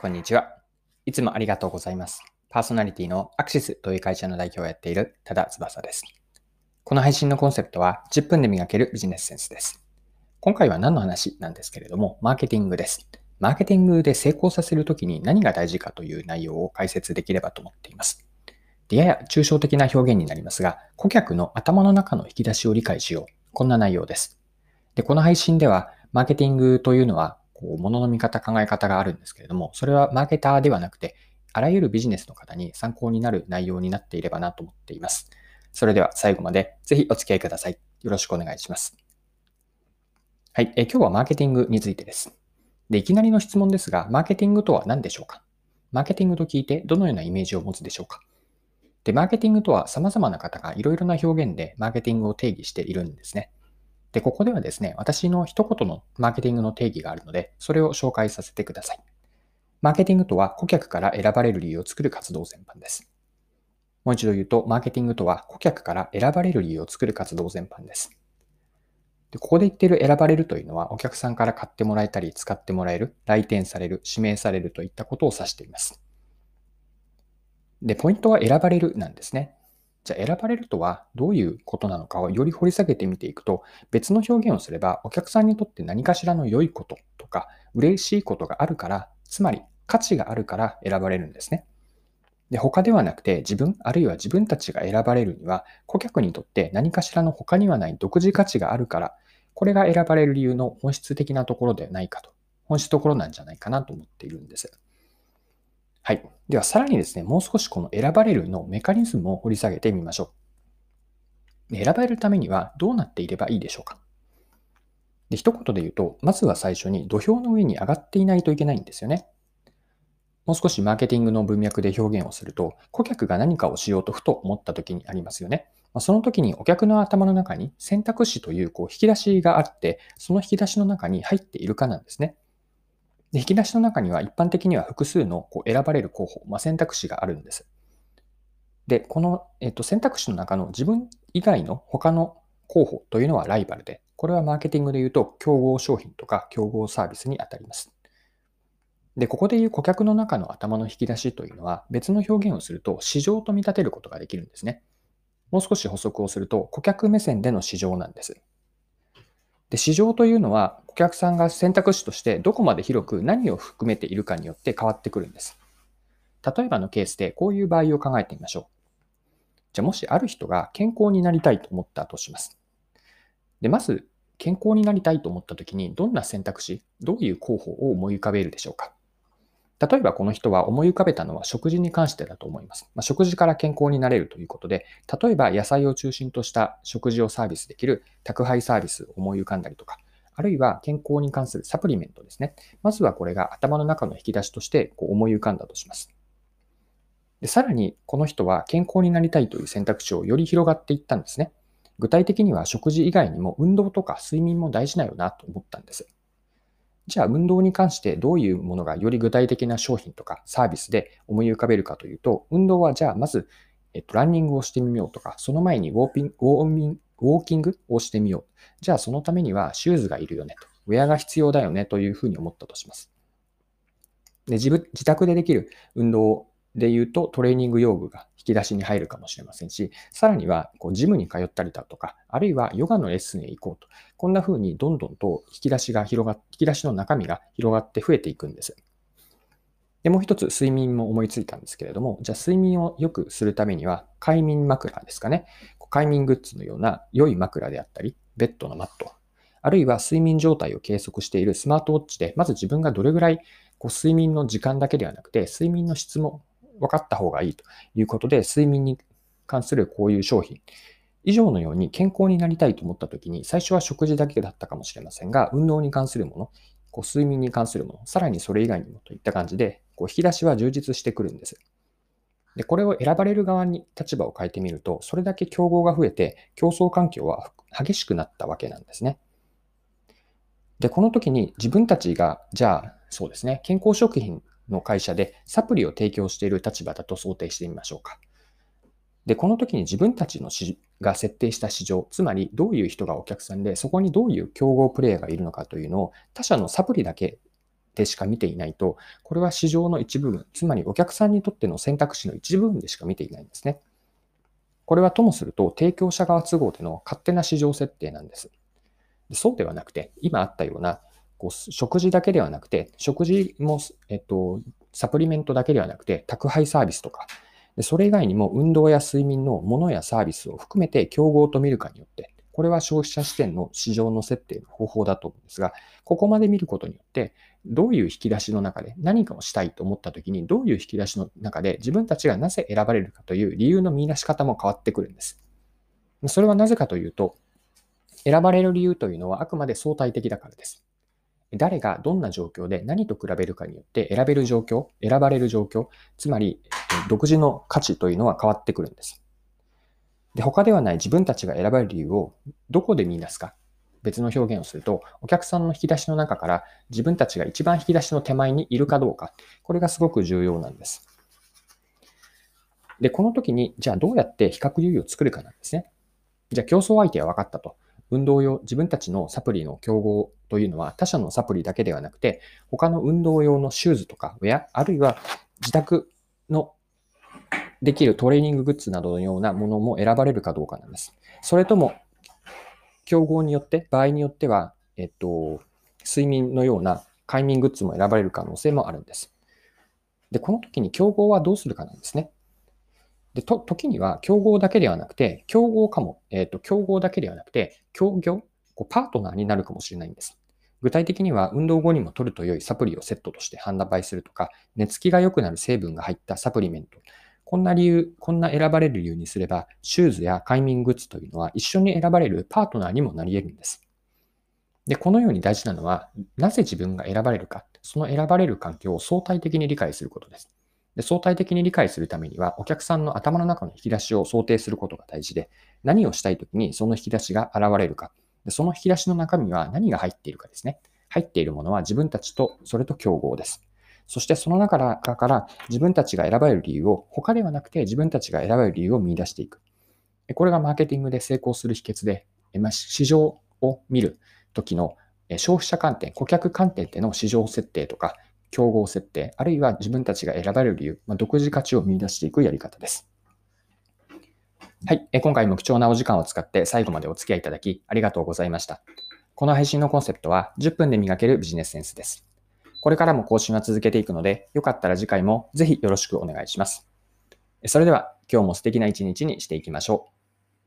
こんにちは。いつもありがとうございます。パーソナリティのアクシスという会社の代表をやっている多田翼です。この配信のコンセプトは10分で磨けるビジネスセンスです。今回は何の話なんですけれども、マーケティングです。マーケティングで成功させるときに何が大事かという内容を解説できればと思っています。でやや抽象的な表現になりますが、顧客の頭の中の引き出しを理解しよう。こんな内容です。で、この配信では、マーケティングというのはこう、物の見方、考え方があるんですけれども、それはマーケターではなくて、あらゆるビジネスの方に参考になる内容になっていればなと思っています。それでは最後までぜひお付き合いください。よろしくお願いします。はい、え今日はマーケティングについてです。で、いきなりの質問ですが、マーケティングとは何でしょうか？マーケティングと聞いてどのようなイメージを持つでしょうか？で、マーケティングとは様々な方がいろいろな表現でマーケティングを定義しているんですね。で、ここではですね、私の一言のマーケティングの定義があるので、それを紹介させてください。マーケティングとは顧客から選ばれる理由を作る活動全般です。もう一度言うと、マーケティングとは顧客から選ばれる理由を作る活動全般です。でここで言っている選ばれるというのは、お客さんから買ってもらえたり、使ってもらえる、来店される、指名されるといったことを指しています。で、ポイントは選ばれるなんですね。じゃあ選ばれるとはどういうことなのかをより掘り下げてみていくと、別の表現をすれば、お客さんにとって何かしらの良いこととか、嬉しいことがあるから、つまり価値があるから選ばれるんですね。で、他ではなくて自分、あるいは自分たちが選ばれるには、顧客にとって何かしらの他にはない独自価値があるから、これが選ばれる理由の本質的なところではないかと、本質ところなんじゃないかなと思っているんです。はい。では、さらにですね、もう少しこの選ばれるのメカニズムを掘り下げてみましょう。選ばれるためにはどうなっていればいいでしょうかで、一言で言うと、まずは最初に土俵の上に上がっていないといけないんですよね。もう少しマーケティングの文脈で表現をすると、顧客が何かをしようとふと思った時にありますよね。その時にお客の頭の中に選択肢というこう引き出しがあって、その引き出しの中に入っているかなんですね。で引き出しの中には一般的には複数のこう選ばれる候補、まあ、選択肢があるんです。で、この、えっと、選択肢の中の自分以外の他の候補というのはライバルで、これはマーケティングで言うと競合商品とか競合サービスにあたります。で、ここで言う顧客の中の頭の引き出しというのは別の表現をすると市場と見立てることができるんですね。もう少し補足をすると顧客目線での市場なんです。で、市場というのは、お客さんが選択肢としてどこまで広く何を含めているかによって変わってくるんです。例えばのケースでこういう場合を考えてみましょう。じゃあもしある人が健康になりたいと思ったとします。で、まず健康になりたいと思った時にどんな選択肢、どういう候補を思い浮かべるでしょうか。例えばこの人は思い浮かべたのは食事に関してだと思います。まあ、食事から健康になれるということで、例えば野菜を中心とした食事をサービスできる宅配サービスを思い浮かんだりとか、あるいは健康に関するサプリメントですね。まずはこれが頭の中の引き出しとしてこう思い浮かんだとします。でさらに、この人は健康になりたいという選択肢をより広がっていったんですね。具体的には食事以外にも運動とか睡眠も大事だよなと思ったんです。じゃあ運動に関してどういうものがより具体的な商品とかサービスで思い浮かべるかというと、運動はじゃあまず、えっと、ランニングをしてみようとか、その前にウォーピンウォーキングをしてみよう。じゃあそのためにはシューズがいるよねと。ウェアが必要だよねというふうに思ったとします。で自分自宅でできる運動で言うとトレーニング用具がき出しに入るかもしれませんし、さらにはこうジムに通ったりだとか、あるいはヨガのレッスンへ行こうと。こんな風にどんどんと引き出しが広がっ、引き出しの中身が広がって増えていくんです。で、もう一つ睡眠も思いついたんですけれども、じゃあ睡眠を良くするためには快眠枕ですかね。快眠グッズのような良い枕であったり、ベッドのマット、あるいは睡眠状態を計測しているスマートウォッチで、まず自分がどれぐらいこう睡眠の時間だけではなくて、睡眠の質も分かった方がいいということで、睡眠に関するこういう商品、以上のように健康になりたいと思った時に、最初は食事だけだったかもしれませんが、運動に関するもの、こう睡眠に関するもの、さらにそれ以外にもといった感じで、こう引き出しは充実してくるんです。で、これを選ばれる側に立場を変えてみると、それだけ競合が増えて、競争環境は激しくなったわけなんですね。で、この時に自分たちが、じゃあ、そうですね、健康食品の会社でサプリを提供している立場だと想定してみましょうか。で、この時に自分たちのが設定した市場、つまりどういう人がお客さんで、そこにどういう競合プレイヤーがいるのかというのを他社のサプリだけでしか見ていないと、これは市場の一部分、つまりお客さんにとっての選択肢の一部分でしか見ていないんですね。これはともすると、提供者側都合での勝手な市場設定なんです。そうではなくて、今あったような、こう食事だけではなくて、食事も、えっと、サプリメントだけではなくて、宅配サービスとか、それ以外にも運動や睡眠のものやサービスを含めて競合と見るかによって、これは消費者視点の市場の設定の方法だと思うんですが、ここまで見ることによって、どういう引き出しの中で何かをしたいと思ったときに、どういう引き出しの中で自分たちがなぜ選ばれるかという理由の見出し方も変わってくるんです。それはなぜかというと、選ばれる理由というのはあくまで相対的だからです。誰がどんな状況で何と比べるかによって選べる状況、選ばれる状況、つまり独自の価値というのは変わってくるんです。で、他ではない自分たちが選ばれる理由をどこで見出すか。別の表現をすると、お客さんの引き出しの中から自分たちが一番引き出しの手前にいるかどうか。これがすごく重要なんです。で、この時に、じゃあどうやって比較優位を作るかなんですね。じゃあ競争相手は分かったと。運動用、自分たちのサプリの競合というのは他社のサプリだけではなくて、他の運動用のシューズとかウェア、あるいは自宅のできるトレーニンググッズなどのようなものも選ばれるかどうかなんです。それとも、競合によって、場合によっては、えっと、睡眠のような快眠グッズも選ばれる可能性もあるんです。で、この時に競合はどうするかなんですね。で、と、時には競合だけではなくて、競合かも、えっ、と、競合だけではなくて、協業、こうパートナーになるかもしれないんです。具体的には、運動後にも取ると良いサプリをセットとして販売するとか、寝つきが良くなる成分が入ったサプリメント、こんな理由、こんな選ばれる理由にすれば、シューズや快眠グッズというのは一緒に選ばれるパートナーにもなり得るんです。で、このように大事なのは、なぜ自分が選ばれるか、その選ばれる環境を相対的に理解することです。で相対的に理解するためには、お客さんの頭の中の引き出しを想定することが大事で、何をしたいときにその引き出しが現れるか、でその引き出しの中身は何が入っているかですね。入っているものは自分たちと、それと競合です。そしてその中から自分たちが選ばれる理由を、他ではなくて自分たちが選ばれる理由を見出していく。これがマーケティングで成功する秘訣で、市場を見るときの消費者観点、顧客観点での市場設定とか、競合設定、あるいは自分たちが選ばれる理由、まあ、独自価値を見出していくやり方です。はい。え今回も貴重なお時間を使って最後までお付き合いいただきありがとうございました。この配信のコンセプトは10分で磨けるビジネスセンスです。これからも更新は続けていくので、よかったら次回もぜひよろしくお願いします。それでは今日も素敵な一日にしていきましょう。